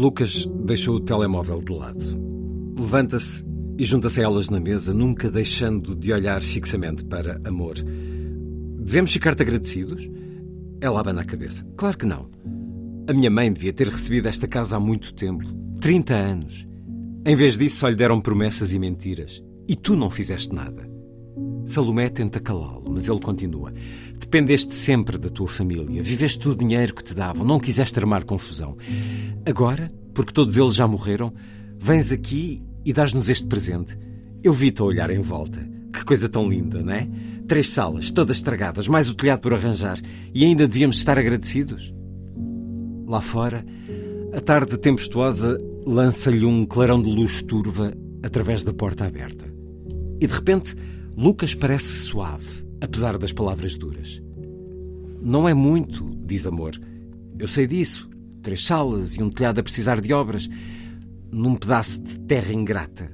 Lucas deixou o telemóvel de lado. Levanta-se e junta-se a elas na mesa, nunca deixando de olhar fixamente para Amor. Devemos ficar-te agradecidos? Ela abana a cabeça. Claro que não. A minha mãe devia ter recebido esta casa há muito tempo 30 anos. Em vez disso, só lhe deram promessas e mentiras. E tu não fizeste nada. Salomé tenta calá-lo, mas ele continua. Dependeste sempre da tua família, viveste do dinheiro que te davam, não quiseste armar confusão. Agora, porque todos eles já morreram, vens aqui e dás-nos este presente. Eu vi-te a olhar em volta. Que coisa tão linda, não é? Três salas, todas estragadas, mais o telhado por arranjar. E ainda devíamos estar agradecidos. Lá fora, a tarde tempestuosa lança-lhe um clarão de luz turva através da porta aberta. E de repente, Lucas parece suave, apesar das palavras duras. Não é muito, diz Amor. Eu sei disso. Três salas e um telhado a precisar de obras. Num pedaço de terra ingrata.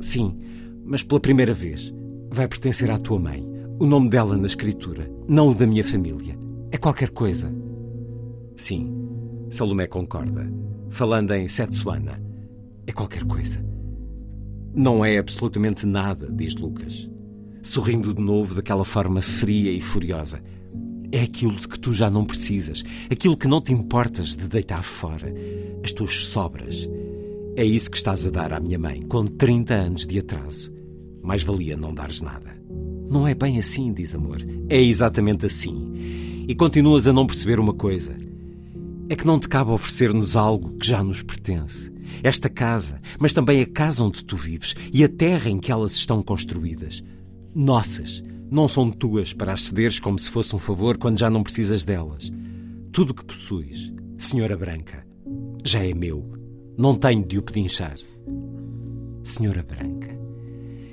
Sim, mas pela primeira vez. Vai pertencer à tua mãe. O nome dela na escritura, não o da minha família. É qualquer coisa. Sim, Salomé concorda. Falando em Setsuana, é qualquer coisa. Não é absolutamente nada, diz Lucas sorrindo de novo daquela forma fria e furiosa. É aquilo de que tu já não precisas, aquilo que não te importas de deitar fora, as tuas sobras. É isso que estás a dar à minha mãe, com 30 anos de atraso. Mais valia não dares nada. Não é bem assim, diz amor. É exatamente assim. E continuas a não perceber uma coisa. É que não te cabe oferecer-nos algo que já nos pertence. Esta casa, mas também a casa onde tu vives e a terra em que elas estão construídas nossas. Não são tuas para as cederes como se fosse um favor quando já não precisas delas. Tudo o que possuis, Senhora Branca, já é meu. Não tenho de o pedinchar. Senhora Branca.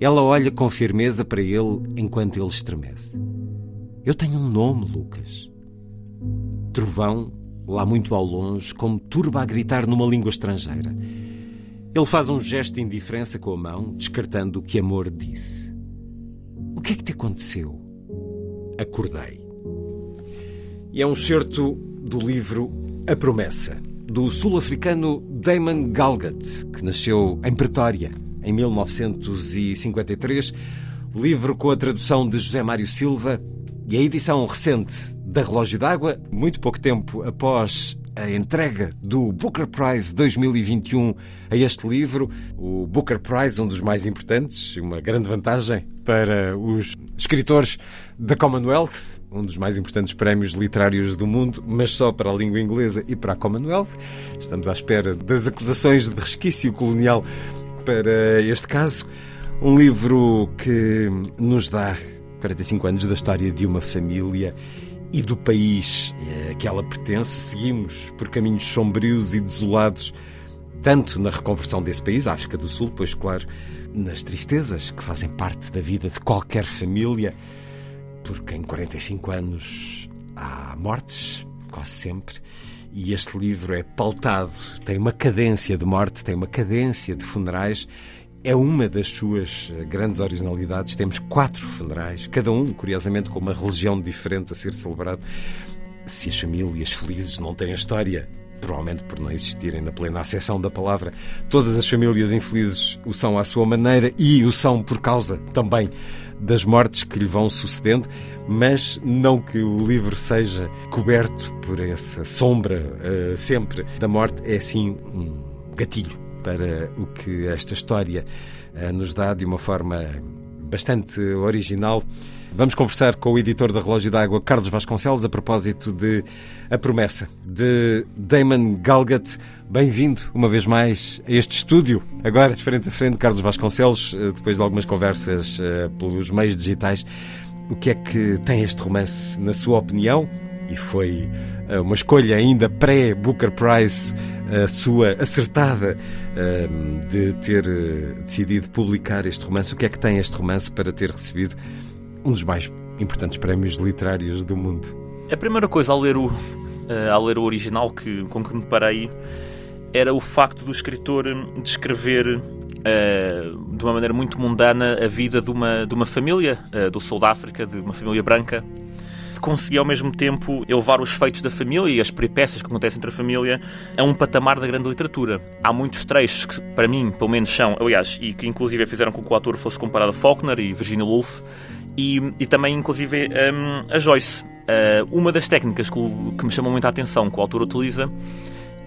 Ela olha com firmeza para ele enquanto ele estremece. Eu tenho um nome, Lucas. Trovão, lá muito ao longe, como turba a gritar numa língua estrangeira. Ele faz um gesto de indiferença com a mão, descartando o que amor disse. O que é que te aconteceu? Acordei. E é um certo do livro A Promessa, do sul-africano Damon Galgut, que nasceu em Pretória em 1953. Livro com a tradução de José Mário Silva e a edição recente da Relógio d'Água, muito pouco tempo após a entrega do Booker Prize 2021 a este livro. O Booker Prize, um dos mais importantes, uma grande vantagem para os escritores da Commonwealth, um dos mais importantes prémios literários do mundo, mas só para a língua inglesa e para a Commonwealth. Estamos à espera das acusações de resquício colonial para este caso. Um livro que nos dá 45 anos da história de uma família e do país a que ela pertence, seguimos por caminhos sombrios e desolados, tanto na reconversão desse país, a África do Sul, pois, claro, nas tristezas que fazem parte da vida de qualquer família, porque em 45 anos há mortes, quase sempre, e este livro é pautado, tem uma cadência de morte, tem uma cadência de funerais é uma das suas grandes originalidades. Temos quatro funerais, cada um, curiosamente, com uma religião diferente a ser celebrado. Se as famílias felizes não têm história, provavelmente por não existirem na plena acessão da palavra, todas as famílias infelizes o são à sua maneira e o são por causa também das mortes que lhe vão sucedendo, mas não que o livro seja coberto por essa sombra uh, sempre da morte, é sim um gatilho para o que esta história uh, nos dá de uma forma bastante original. Vamos conversar com o editor da Relógio d'Água, Carlos Vasconcelos, a propósito de A Promessa, de Damon Galgut. Bem-vindo, uma vez mais, a este estúdio. Agora, frente a frente, Carlos Vasconcelos, eh, depois de algumas conversas uh, pelos meios digitais, o que é que tem este romance, na sua opinião? e foi uh, uma escolha ainda pré-Booker Prize, a sua acertada de ter decidido publicar este romance. O que é que tem este romance para ter recebido um dos mais importantes prémios literários do mundo? A primeira coisa ao ler o, ao ler o original que, com que me parei era o facto do escritor descrever de uma maneira muito mundana a vida de uma, de uma família do Sul da África, de uma família branca, conseguia ao mesmo tempo elevar os feitos da família e as peripécias que acontecem entre a família a um patamar da grande literatura. Há muitos trechos que, para mim, pelo menos são, aliás, e que inclusive fizeram com que o autor fosse comparado a Faulkner e Virginia Woolf, e, e também, inclusive, um, a Joyce. Uh, uma das técnicas que, que, me chamou muita atenção que o autor utiliza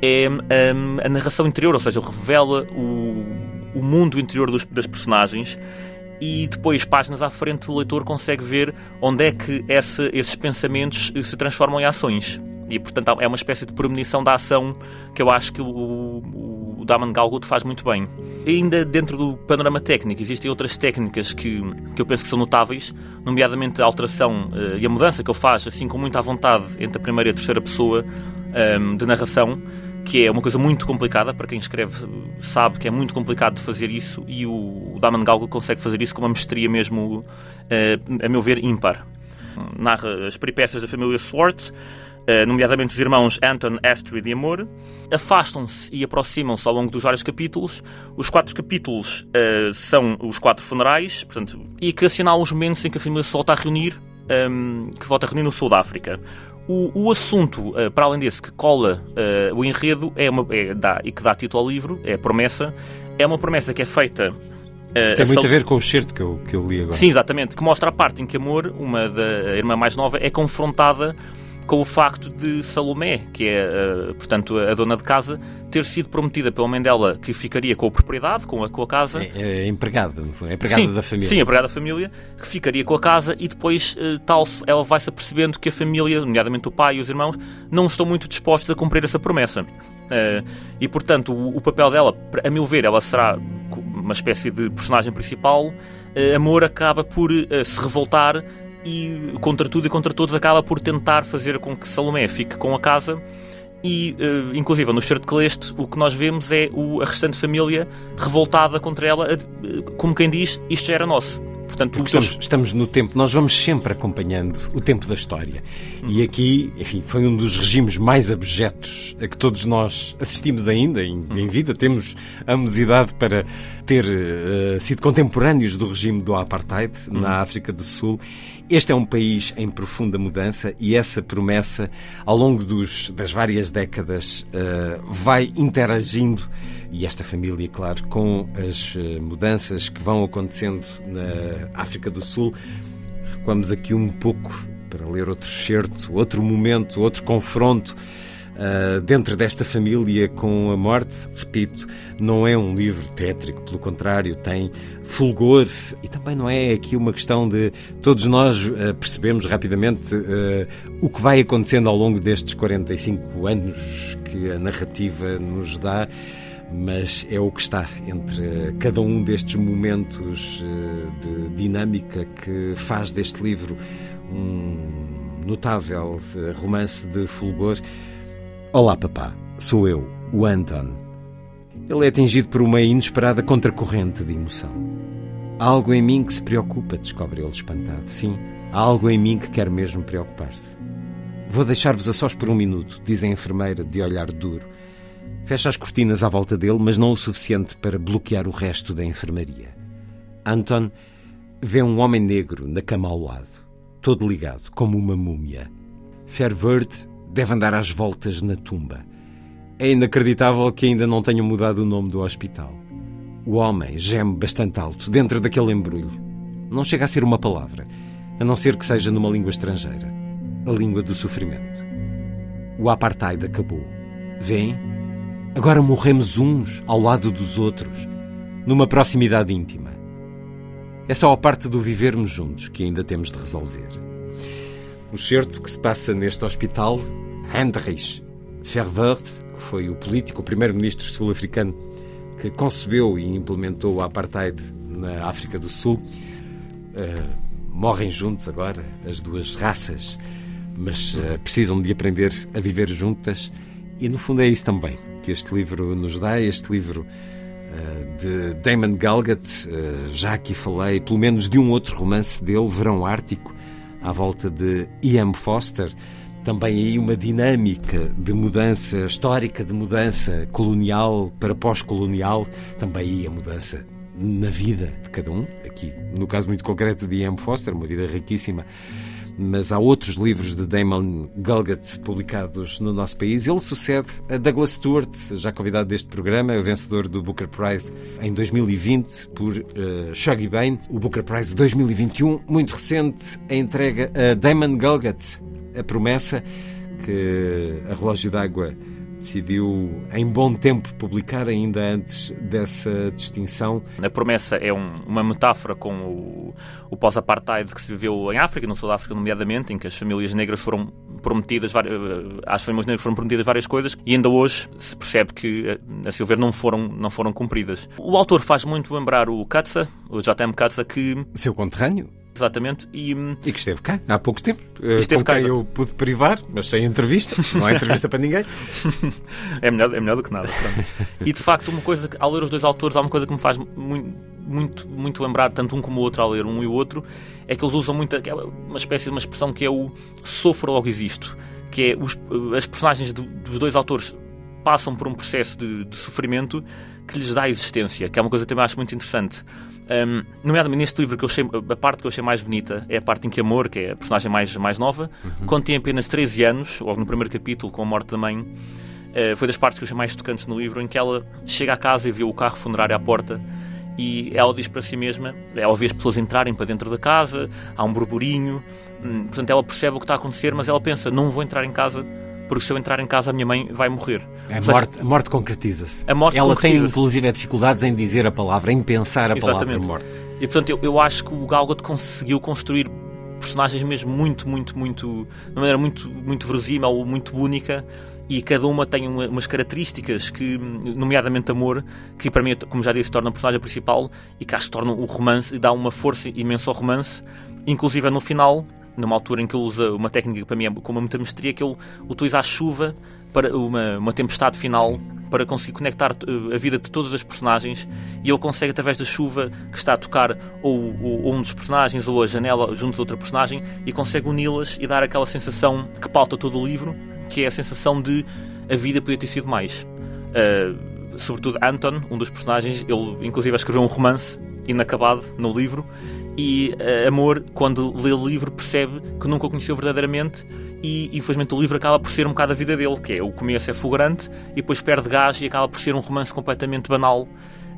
é um, a narração interior, ou seja, revela o, o mundo interior dos, das personagens e depois, páginas à frente, o leitor consegue ver onde é que esse, esses pensamentos se transformam em ações. E, portanto, é uma espécie de premonição da ação que eu acho que o, o Daman Galgut faz muito bem. E ainda dentro do panorama técnico, existem outras técnicas que, que eu penso que são notáveis, nomeadamente a alteração uh, e a mudança que ele faz, assim com muita vontade, entre a primeira e a terceira pessoa um, ehm, de narração que é uma coisa muito complicada, para quem escreve sabe que é muito complicado de fazer isso, e o, o Daman Galgo consegue fazer isso com uma mestria mesmo, uh, a meu ver, ímpar. Narra as peripécias da família Swart, uh, nomeadamente os irmãos Anton, Astrid e Amor, afastam-se e aproximam-se ao longo dos vários capítulos. Os quatro capítulos uh, são os quatro funerais, portanto, e que assinalam os momentos em que a família se volta a reunir, um, ehm, que volta a reunir no sul da África. O, o assunto, uh, para além desse, que cola uh, o enredo é uma, é, dá, e que dá título ao livro, é a promessa, é uma promessa que é feita Uh, Tem muito a ver com o certo que eu, que eu li agora. Sim, exatamente. Que mostra a parte em que Amor, uma da irmã mais nova, é confrontada com o facto de Salomé, que é, uh, portanto, a dona de casa, ter sido prometida pela mãe dela que ficaria com a propriedade, com a, com a casa. É, é empregada, é empregada sim, da família. Sim, empregada da família, que ficaria com a casa e depois uh, tal ela vai-se apercebendo que a família, nomeadamente o pai e os irmãos, não estão muito dispostos a cumprir essa promessa. Uh, e, portanto, o, o, papel dela, a meu ver, ela será uma espécie de personagem principal. Amor acaba por se revoltar e contra tudo e contra todos acaba por tentar fazer com que Salomé fique com a casa e, uh, inclusive, no certo que leste, o que nós vemos é o, a restante família revoltada contra ela, uh, como quem diz, isto já era nosso. Portanto, estamos, estamos, no tempo, nós vamos sempre acompanhando o tempo da história. Uhum. E aqui, enfim, foi um dos regimes mais abjetos a que todos nós assistimos ainda em, uhum. em vida. Temos ambos idade para ter uh, sido contemporâneos do regime do Apartheid uhum. na África do Sul este é um país em profunda mudança e essa promessa, ao longo dos, das várias décadas, uh, vai interagindo, e esta família, claro, com as uh, mudanças que vão acontecendo na África do Sul. Recuamos aqui um pouco para ler outro certo, outro momento, outro confronto uh, dentro desta família com a morte. Repito, não é um livro tétrico, pelo contrário, tem fulgor e também não é aqui uma questão de todos nós uh, percebemos rapidamente uh, o que vai acontecendo ao longo destes 45 anos que a narrativa nos dá mas é o que está entre cada um destes momentos de dinâmica que faz deste livro um notável romance de fulgor. Olá, papá. Sou eu, o Anton. Ele é atingido por uma inesperada contracorrente de emoção. Há algo em mim que se preocupa, descobre ele espantado. Sim, há algo em mim que quer mesmo preocupar-se. Vou deixar-vos a sós por um minuto, diz a enfermeira de olhar duro. Fecha as cortinas à volta dele, mas não o suficiente para bloquear o resto da enfermaria. Anton vê um homem negro na cama ao lado, todo ligado, como uma múmia. Fervert deve andar às voltas na tumba. É inacreditável que ainda não tenham mudado o nome do hospital. O homem geme bastante alto dentro daquele embrulho. Não chega a ser uma palavra, a não ser que seja numa língua estrangeira a língua do sofrimento. O apartheid acabou. Vêm? Agora morremos uns ao lado dos outros, numa proximidade íntima. É só a parte do vivermos juntos que ainda temos de resolver. O certo que se passa neste hospital, Heinrich Verwoerd, que foi o político, o primeiro-ministro sul-africano que concebeu e implementou o apartheid na África do Sul, uh, morrem juntos agora as duas raças mas uh, precisam de aprender a viver juntas. E no fundo é isso também que este livro nos dá. Este livro uh, de Damon Galgut, já aqui falei, pelo menos de um outro romance dele, Verão Ártico, à volta de E.M. Foster. Também aí uma dinâmica de mudança histórica, de mudança colonial para pós-colonial, também aí a mudança na vida de cada um. Aqui, no caso muito concreto de E.M. Foster, uma vida riquíssima mas há outros livros de Damon Galgut publicados no nosso país. Ele sucede a Douglas Stewart, já convidado deste programa, o vencedor do Booker Prize em 2020 por uh, Shuggy Bain. O Booker Prize 2021, muito recente, a entrega a Damon Galgut, a promessa que a Relógio d'Água decidiu em bom tempo publicar ainda antes dessa distinção. A promessa é um, uma metáfora com o, o pós-apartheid que se viveu em África, no sul da África nomeadamente, em que as famílias negras foram prometidas, eh, às famílias negras foram prometidas várias coisas e ainda hoje se percebe que, eh, a seu ver, não foram, não foram cumpridas. O autor faz muito lembrar o Katza, o J.M. Katza, que... Seu conterrâneo? Exatamente. E, hum, e que esteve cá há pouco tempo. Esteve com cá, quem eu pude privar, mas sem entrevista. Não há entrevista para ninguém. é, melhor, é melhor do que nada. E de facto, uma coisa que, ao ler os dois autores, há uma coisa que me faz muito, muito, muito lembrar, tanto um como o outro, ao ler um e o outro, é que eles usam muito aquela, uma espécie de uma expressão que é o sofro logo existo. Que é os, as personagens do, dos dois autores passam por um processo de, de sofrimento que lhes dá existência, que é uma coisa que também acho muito interessante. Um, nomeadamente neste livro, que eu achei, a parte que eu achei mais bonita é a parte em que Amor, que é a personagem mais, mais nova, uhum. quando tem apenas 13 anos, logo no primeiro capítulo, com a morte da mãe, uh, foi das partes que eu achei mais tocantes no livro, em que ela chega à casa e vê o carro funerário à porta e ela diz para si mesma, ela vê as pessoas entrarem para dentro da casa, há um burburinho, hum, portanto ela percebe o que está a acontecer, mas ela pensa, não vou entrar em casa porque se eu entrar em casa a minha mãe vai morrer. A morte, a morte concretiza-se. Ela concretiza tem inclusive dificuldades em dizer a palavra, em pensar a Exatamente. palavra morte. E portanto eu, eu acho que o Galgot conseguiu construir personagens mesmo muito, muito, muito, de uma maneira muito, muito verosímil, muito única e cada uma tem uma, umas características que, nomeadamente amor, que para mim, como já disse, torna a personagem principal e que acho que torna o romance e dá uma força imensa ao romance, inclusive no final numa altura em que ele usa uma técnica que para mim é com muita mestria, que ele utiliza a chuva para uma, uma tempestade final Sim. para conseguir conectar eh, a vida de todas as personagens e ele consegue através da chuva que está a tocar ou, ou, ou um dos personagens ou a janela junto de outra personagem e consegue uni-las e dar aquela sensação que pauta todo o livro que é a sensação de a vida podia ter sido mais uh, sobretudo Anton, um dos personagens ele inclusive escreveu um romance inacabado no livro e uh, Amor, quando lê o livro, percebe que nunca o conheceu verdadeiramente e infelizmente o livro acaba por ser um bocado a vida dele, que é o começo é fulgurante e depois perde gás e acaba por ser um romance completamente banal.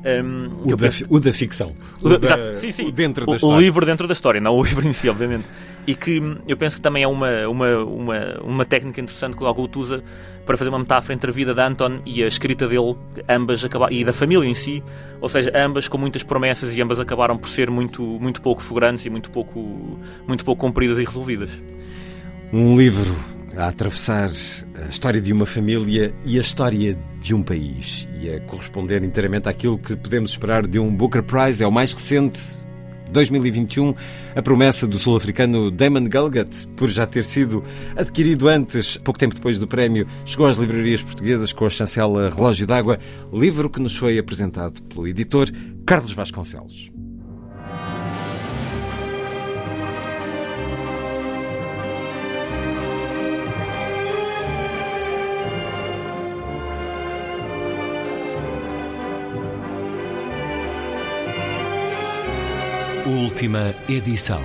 Um, o, da, penso... o, da, ficção. O, o da, sim, sim. O, dentro da história. o livro dentro da história, não o livro em si, obviamente e que eu penso que também é uma, uma, uma, uma técnica interessante que o Algot usa para fazer uma metáfora entre a vida de Anton e a escrita dele, ambas acabaram, e da família em si, ou seja, ambas com muitas promessas e ambas acabaram por ser muito, muito pouco fulgurantes e muito pouco, muito pouco cumpridas e resolvidas. Um livro a atravessar a história de uma família e a história de um país e a corresponder inteiramente àquilo que podemos esperar de um Booker Prize. É o mais recente 2021, a promessa do sul-africano Damon Galgut, por já ter sido adquirido antes, pouco tempo depois do prémio, chegou às livrarias portuguesas com a chancela Relógio d'Água, livro que nos foi apresentado pelo editor Carlos Vasconcelos. Última edição.